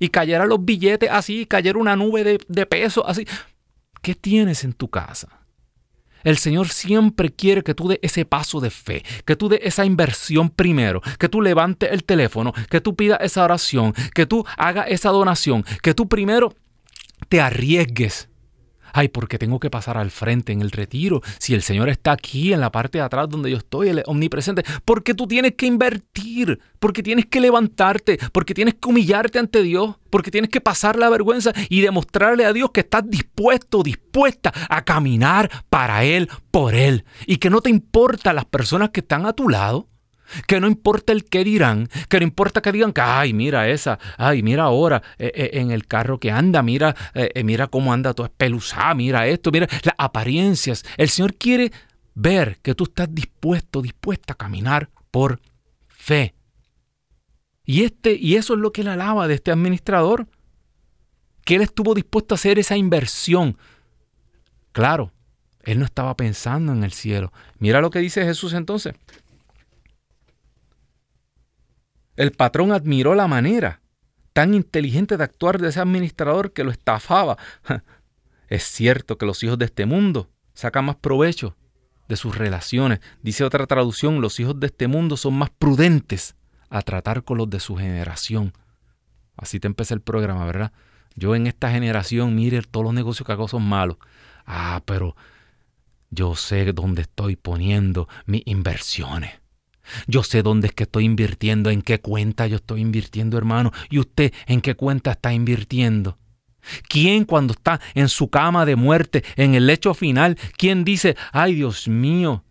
Y cayera los billetes así, y cayera una nube de, de peso así. ¿Qué tienes en tu casa? El Señor siempre quiere que tú des ese paso de fe, que tú des esa inversión primero, que tú levantes el teléfono, que tú pidas esa oración, que tú hagas esa donación, que tú primero arriesgues. Ay, porque tengo que pasar al frente en el retiro. Si el Señor está aquí en la parte de atrás donde yo estoy, es omnipresente. Porque tú tienes que invertir, porque tienes que levantarte, porque tienes que humillarte ante Dios, porque tienes que pasar la vergüenza y demostrarle a Dios que estás dispuesto, dispuesta a caminar para Él, por Él. Y que no te importan las personas que están a tu lado, Que no importa el que dirán, que no importa que digan que, ay, mira esa, ay, mira ahora eh, eh, en el carro que anda, mira, eh, mira cómo anda tu espeluzada, mira esto, mira las apariencias. El Señor quiere ver que tú estás dispuesto, dispuesta a caminar por fe. Y, este, y eso es lo que él alaba de este administrador, que él estuvo dispuesto a hacer esa inversión. Claro, él no estaba pensando en el cielo. Mira lo que dice Jesús entonces. El patrón admiró la manera tan inteligente de actuar de ese administrador que lo estafaba. *laughs* Es cierto que los hijos de este mundo sacan más provecho de sus relaciones. Dice otra traducción, los hijos de este mundo son más prudentes a tratar con los de su generación. Así te empieza el programa, ¿verdad? Yo en esta generación, mire, todos los negocios que hago son malos. Ah, pero yo sé dónde estoy poniendo mis inversiones. Yo sé dónde es que estoy invirtiendo, en qué cuenta yo estoy invirtiendo, hermano. ¿Y usted en qué cuenta está invirtiendo? ¿Quién cuando está en su cama de muerte, en el lecho final, quién dice, ay Dios mío,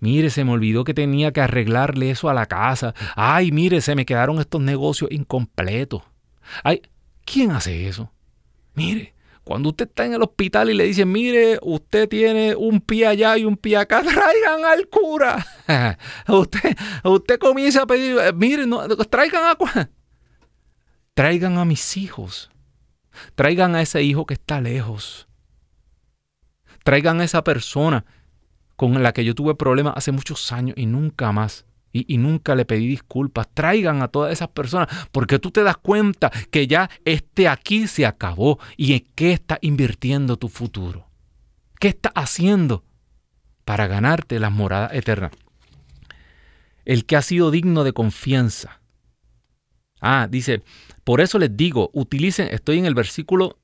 mire, se me olvidó que tenía que arreglarle eso a la casa, ay, mire, se me quedaron estos negocios incompletos. Ay, ¿quién hace eso? Mire, cuando usted está en el hospital y le dicen, mire, usted tiene un pie allá y un pie acá, *laughs* traigan al cura. *laughs* usted, usted comienza a pedir, eh, mire, no, traigan a... *laughs* Traigan a mis hijos. Traigan a ese hijo que está lejos. Traigan a esa persona con la que yo tuve problemas hace muchos años y nunca más y, nunca le pedí disculpas. Traigan a todas esas personas porque tú te das cuenta que ya este aquí se acabó y en qué está invirtiendo tu futuro. ¿Qué está haciendo para ganarte las moradas eternas? El que ha sido digno de confianza. Ah, dice, por eso les digo, utilicen, estoy en el versículo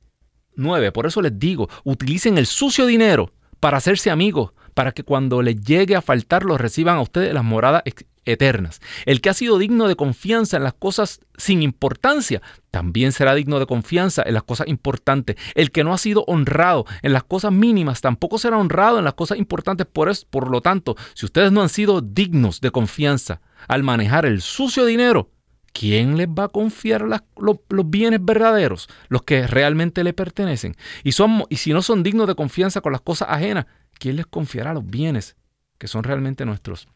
9, por eso les digo, utilicen el sucio dinero para hacerse amigos, para que cuando les llegue a faltar los reciban a ustedes las moradas eternas. El que ha sido digno de confianza en las cosas sin importancia, también será digno de confianza en las cosas importantes. El que no ha sido honrado en las cosas mínimas, tampoco será honrado en las cosas importantes. Por, eso, por lo tanto, si ustedes no han sido dignos de confianza al manejar el sucio dinero, ¿quién les va a confiar los, bienes verdaderos, los que realmente le pertenecen? Y, son, y si no son dignos de confianza con las cosas ajenas, ¿quién les confiará los bienes que son realmente nuestros?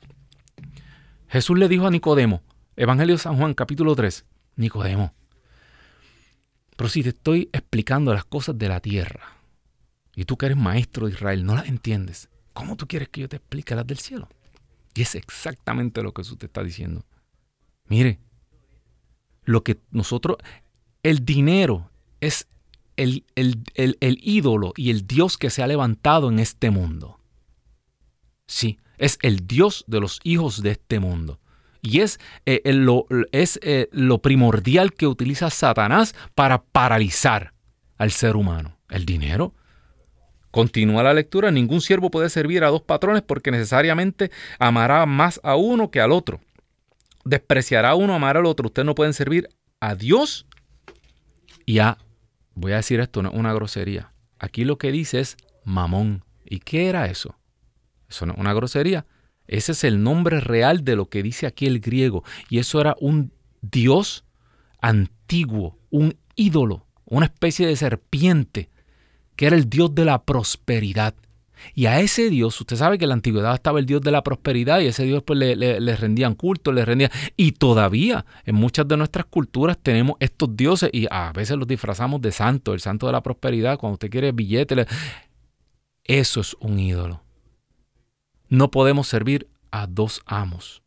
Jesús le dijo a Nicodemo, Evangelio de San Juan capítulo 3, Nicodemo, pero si te estoy explicando las cosas de la tierra y tú que eres maestro de Israel no las entiendes, ¿cómo tú quieres que yo te explique las del cielo? Y es exactamente lo que Jesús te está diciendo. Mire, lo que nosotros, el dinero es el, el, ídolo y el Dios que se ha levantado en este mundo. Sí, es el Dios de los hijos de este mundo. Y es, eh, lo, es eh, lo primordial que utiliza Satanás para paralizar al ser humano. El dinero. Continúa la lectura. Ningún siervo puede servir a dos patrones porque necesariamente amará más a uno que al otro. Despreciará uno, amará al otro. Ustedes no pueden servir a Dios y a, voy a decir esto, una grosería. Aquí lo que dice es mamón. ¿Y qué era eso? Eso no es una grosería. Ese es el nombre real de lo que dice aquí el griego. Y eso era un dios antiguo, un ídolo, una especie de serpiente, que era el dios de la prosperidad. Y a ese Dios, usted sabe que en la antigüedad estaba el Dios de la prosperidad y ese Dios pues le, rendían culto, le rendían... Y todavía en muchas de nuestras culturas tenemos estos dioses y a veces los disfrazamos de santo, el santo de la prosperidad, cuando usted quiere billete. Eso es un ídolo. No podemos servir a dos amos.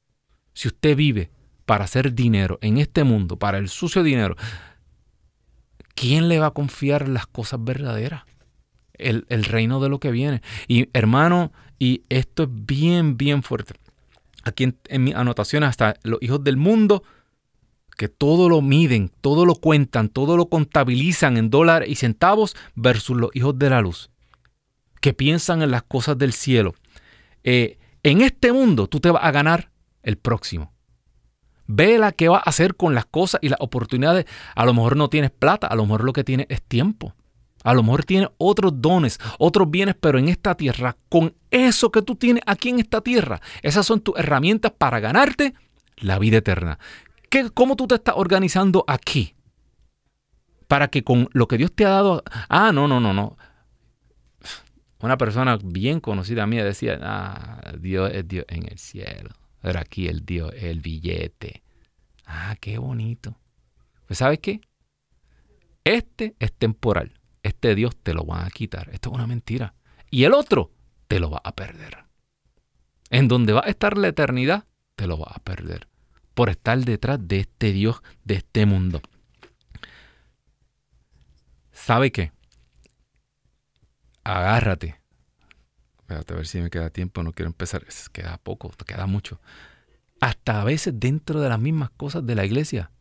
Si usted vive para hacer dinero en este mundo, para el sucio dinero, ¿quién le va a confiar las cosas verdaderas? El, reino de lo que viene. Y hermano, y esto es bien, bien fuerte. Aquí en, en mis anotaciones, hasta los hijos del mundo, que todo lo miden, todo lo cuentan, todo lo contabilizan en dólares y centavos versus los hijos de la luz, que piensan en las cosas del cielo, eh, en este mundo tú te vas a ganar el próximo. Vela qué vas a hacer con las cosas y las oportunidades. A lo mejor no tienes plata, a lo mejor lo que tienes es tiempo. A lo mejor tienes otros dones, otros bienes, pero en esta tierra, con eso que tú tienes aquí en esta tierra, esas son tus herramientas para ganarte la vida eterna. ¿Qué, ¿Cómo tú te estás organizando aquí? Para que con lo que Dios te ha dado... Ah, no, no, no, no. Una persona bien conocida mía decía, ah, Dios es Dios en el cielo. Pero aquí el Dios es el billete. Ah, qué bonito. Pues ¿sabes qué? Este es temporal. Este Dios te lo va a quitar. Esto es una mentira. Y el otro te lo va a perder. En donde va a estar la eternidad, te lo va a perder. Por estar detrás de este Dios, de este mundo. ¿Sabe qué? Agárrate. Espérate a ver si me queda tiempo. No quiero empezar. Queda poco, queda mucho. Hasta a veces dentro de las mismas cosas de la iglesia.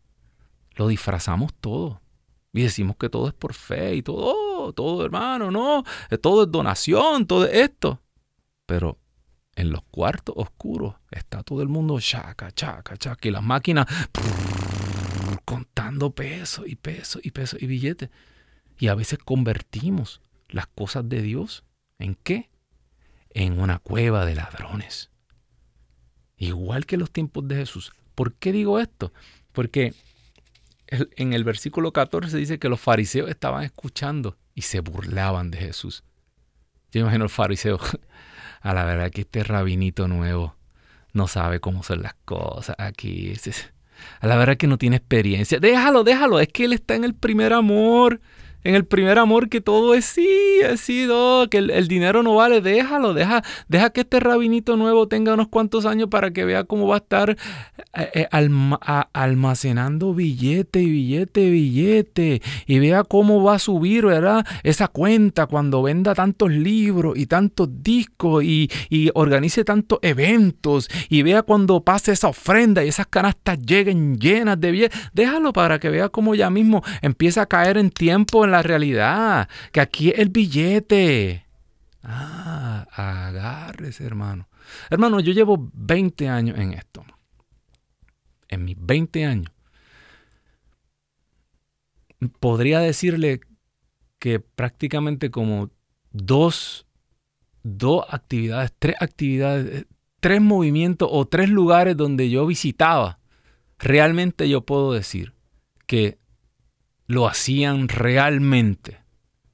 Lo disfrazamos todo. Y decimos que todo es por fe y todo, oh, todo hermano, no, todo es donación, todo es esto. Pero en los cuartos oscuros está todo el mundo chaca, chaca, chaca, y las máquinas contando pesos y pesos y pesos y billetes. Y a veces convertimos las cosas de Dios en qué? En una cueva de ladrones. Igual que los tiempos de Jesús. ¿Por qué digo esto? Porque en el versículo 14 dice que los fariseos estaban escuchando y se burlaban de Jesús. Yo imagino al fariseo, *laughs* a la verdad que este rabinito nuevo no sabe cómo son las cosas aquí. A la verdad que no tiene experiencia. Déjalo, déjalo, es que él está en el primer amor en el primer amor que todo es sí, es sí, que el, dinero no vale, déjalo, deja, deja que este rabinito nuevo tenga unos cuantos años para que vea cómo va a estar eh, eh, almacenando billete, billete, billete, y vea cómo va a subir, ¿verdad? Esa cuenta cuando venda tantos libros y tantos discos y, y organice tantos eventos, y vea cuando pase esa ofrenda y esas canastas lleguen llenas de billetes, déjalo para que vea cómo ya mismo empieza a caer en tiempo en la realidad, que aquí es el billete. Ah, agárrese, hermano. Hermano, yo llevo 20 años en esto. En mis 20 años. Podría decirle que prácticamente como dos, dos actividades, tres actividades, tres movimientos o tres lugares donde yo visitaba, realmente yo puedo decir que lo hacían realmente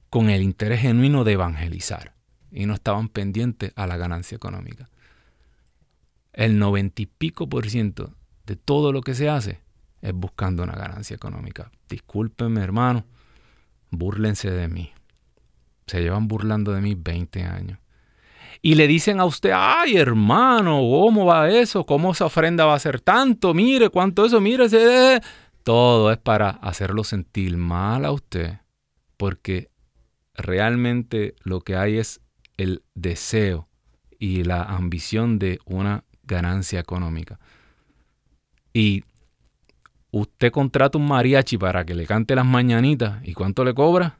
con el interés genuino de evangelizar y no estaban pendientes a la ganancia económica. El noventa y pico por ciento de todo lo que se hace es buscando una ganancia económica. Discúlpenme, hermano, búrlense de mí. Se llevan burlando de mí 20 años. Y le dicen a usted, ay hermano, ¿cómo va eso? ¿Cómo esa ofrenda va a ser tanto? Mire, cuánto eso, mire, ese... Todo es para hacerlo sentir mal a usted, porque realmente lo que hay es el deseo y la ambición de una ganancia económica. Y usted contrata un mariachi para que le cante las mañanitas, ¿y cuánto le cobra?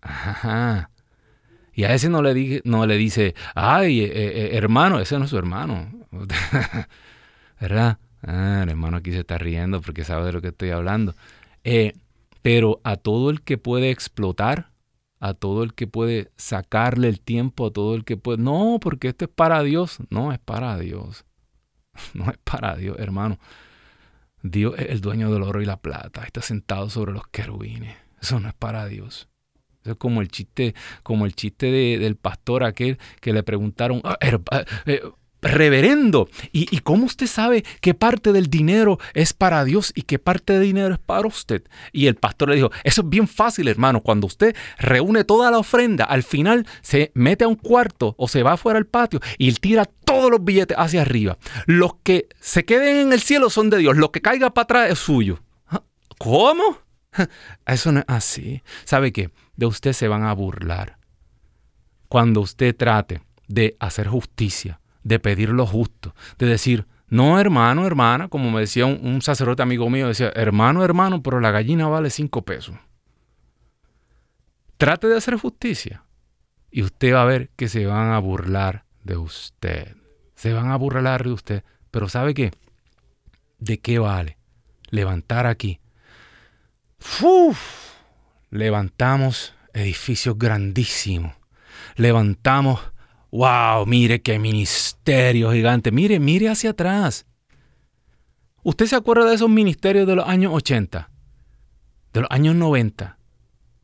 Ajá. Y a ese no le, no le dice, ay, eh, eh, hermano, ese no es su hermano. *laughs* ¿Verdad? Ah, el hermano aquí se está riendo porque sabe de lo que estoy hablando. Eh, pero a todo el que puede explotar, a todo el que puede sacarle el tiempo, a todo el que puede... No, porque esto es para Dios. No es para Dios. *laughs* No es para Dios, hermano. Dios es el dueño del oro y la plata. Está sentado sobre los querubines. Eso no es para Dios. Eso es como el chiste, como el chiste del pastor aquel que le preguntaron, ah, eh, reverendo. ¿Y, cómo usted sabe qué parte del dinero es para Dios y qué parte del dinero es para usted? Y el pastor le dijo, eso es bien fácil, hermano. Cuando usted reúne toda la ofrenda, al final se mete a un cuarto o se va fuera al patio y tira todos los billetes hacia arriba. Los que se queden en el cielo son de Dios. Lo que caiga para atrás es suyo. ¿Ah? ¿Cómo? *laughs* Eso no es así. ¿Sabe qué? De usted se van a burlar. Cuando usted trate de hacer justicia, de pedir lo justo, de decir, no hermano, hermana, como me decía un, sacerdote amigo mío, decía, hermano, hermano, pero la gallina vale cinco pesos. Trate de hacer justicia y usted va a ver que se van a burlar de usted. Se van a burlar de usted. Pero ¿sabe qué? ¿De qué vale levantar aquí? Levantamos edificios grandísimos. Levantamos, wow, mire qué ministerio gigante. Mire, mire hacia atrás. ¿Usted se acuerda de esos ministerios de los años 80? De los años 90.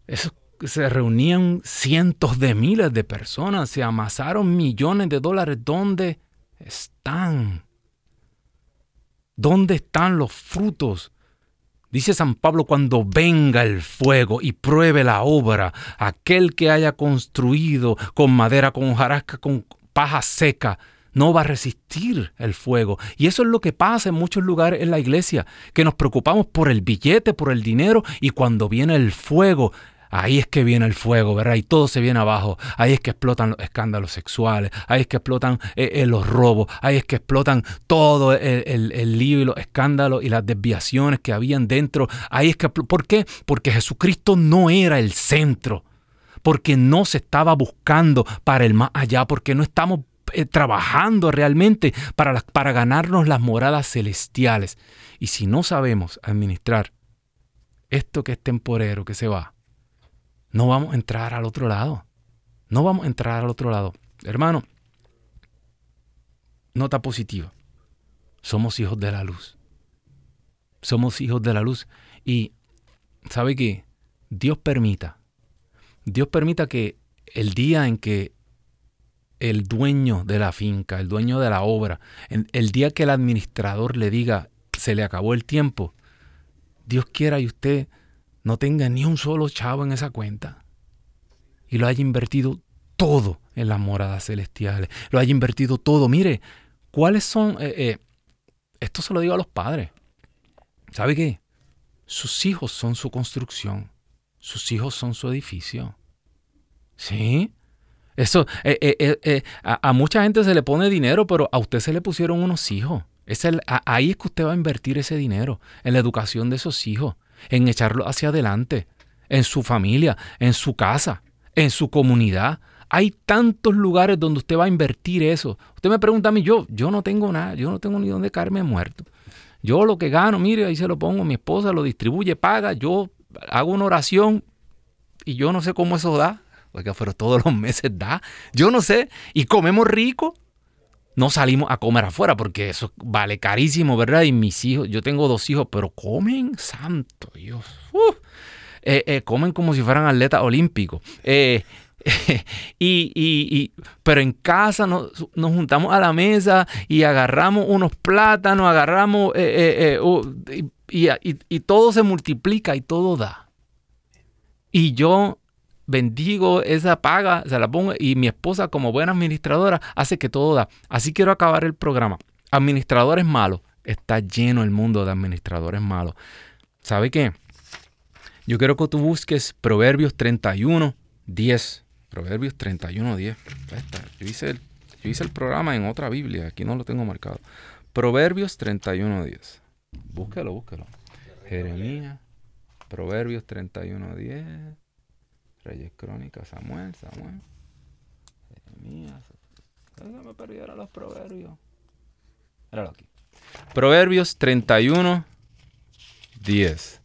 Esos se reunían cientos de miles de personas, se amasaron millones de dólares. ¿Dónde están? ¿Dónde están los frutos? Dice San Pablo, cuando venga el fuego y pruebe la obra, aquel que haya construido con madera, con hojarasca, con paja seca, no va a resistir el fuego. Y eso es lo que pasa en muchos lugares en la iglesia, que nos preocupamos por el billete, por el dinero, y cuando viene el fuego, Ahí es que viene el fuego, ¿verdad? Y todo se viene abajo. Ahí es que explotan los escándalos sexuales. Ahí es que explotan eh, eh, los robos. Ahí es que explotan todo el, el, lío y los escándalos y las desviaciones que habían dentro. Ahí es que... ¿Por qué? Porque Jesucristo no era el centro. Porque no se estaba buscando para el más allá. Porque no estamos eh, trabajando realmente para, para ganarnos las moradas celestiales. Y si no sabemos administrar esto que es temporero, que se va, no vamos a entrar al otro lado. No vamos a entrar al otro lado. Hermano, nota positiva. Somos hijos de la luz. Somos hijos de la luz. Y sabe que Dios permita, Dios permita que el día en que el dueño de la finca, el dueño de la obra, el día que el administrador le diga, se le acabó el tiempo, Dios quiera y usted no tenga ni un solo chavo en esa cuenta y lo haya invertido todo en las moradas celestiales, lo haya invertido todo. Mire, ¿cuáles son? Eh, eh, esto se lo digo a los padres. ¿Sabe qué? Sus hijos son su construcción, sus hijos son su edificio. ¿Sí? Eso, eh, a, mucha gente se le pone dinero, pero a usted se le pusieron unos hijos. Es el, ahí es que usted va a invertir ese dinero, en la educación de esos hijos en echarlo hacia adelante, en su familia, en su casa, en su comunidad. Hay tantos lugares donde usted va a invertir eso. Usted me pregunta a mí, yo, yo no tengo nada, yo no tengo ni dónde caerme muerto. Yo lo que gano, mire, ahí se lo pongo, mi esposa lo distribuye, paga, yo hago una oración y yo no sé cómo eso da, porque pero todos los meses da, yo no sé, y comemos rico, no salimos a comer afuera porque eso vale carísimo, ¿verdad? Y mis hijos, yo tengo dos hijos, pero comen, santo Dios. Eh, eh, comen como si fueran atletas olímpicos. Eh, *laughs* y, pero en casa nos, juntamos a la mesa y agarramos unos plátanos, agarramos y, y todo se multiplica y todo da. Y yo bendigo esa paga, se la pongo y mi esposa como buena administradora hace que todo da. Así quiero acabar el programa. Administradores malos. Está lleno el mundo de administradores malos. ¿Sabe qué? Yo quiero que tú busques Proverbios 31, 10. Proverbios 31, 10. Yo hice, el, yo hice el programa en otra Biblia, aquí no lo tengo marcado. Proverbios 31, 10. Búsquelo, búsquelo. Jeremías, Proverbios 31, 10. Reyes Crónicas, Samuel, Samuel. Jeremías. Me perdiera los proverbios. Míralo aquí. Proverbios 31, 10.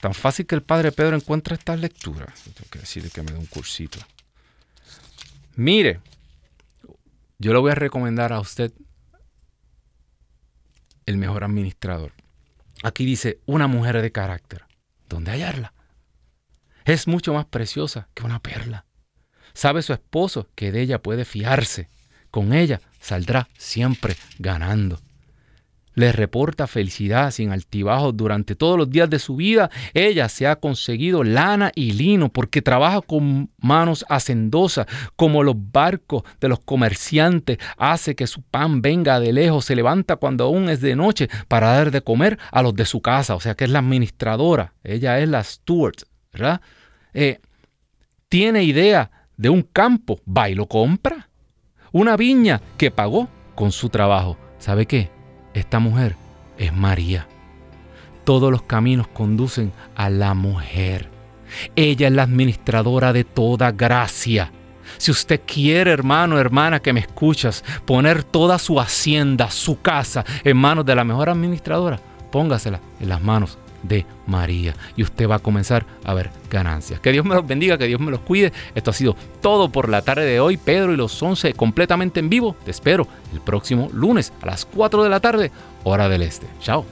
Tan fácil que el padre Pedro encuentra estas lecturas. Tengo que decirle que me dé un cursito. Mire, yo le voy a recomendar a usted el mejor administrador. Aquí dice una mujer de carácter. ¿Dónde hallarla? Es mucho más preciosa que una perla. Sabe su esposo que de ella puede fiarse. Con ella saldrá siempre ganando. Le reporta felicidad sin altibajos durante todos los días de su vida. Ella se ha conseguido lana y lino porque trabaja con manos hacendosas, como los barcos de los comerciantes. Hace que su pan venga de lejos. Se levanta cuando aún es de noche para dar de comer a los de su casa. O sea que es la administradora. Ella es la steward, ¿verdad? Eh, tiene idea de un campo, va y lo compra. Una viña que pagó con su trabajo. ¿Sabe qué? Esta mujer es María. Todos los caminos conducen a la mujer. Ella es la administradora de toda gracia. Si usted quiere, hermano, hermana, que me escuchas, poner toda su hacienda, su casa en manos de la mejor administradora, póngasela en las manos de María. Y usted va a comenzar a ver ganancias. Que Dios me los bendiga, que Dios me los cuide. Esto ha sido todo por la tarde de hoy. Pedro y los 11 completamente en vivo. Te espero el próximo lunes a las 4 de la tarde, hora del este. Chao.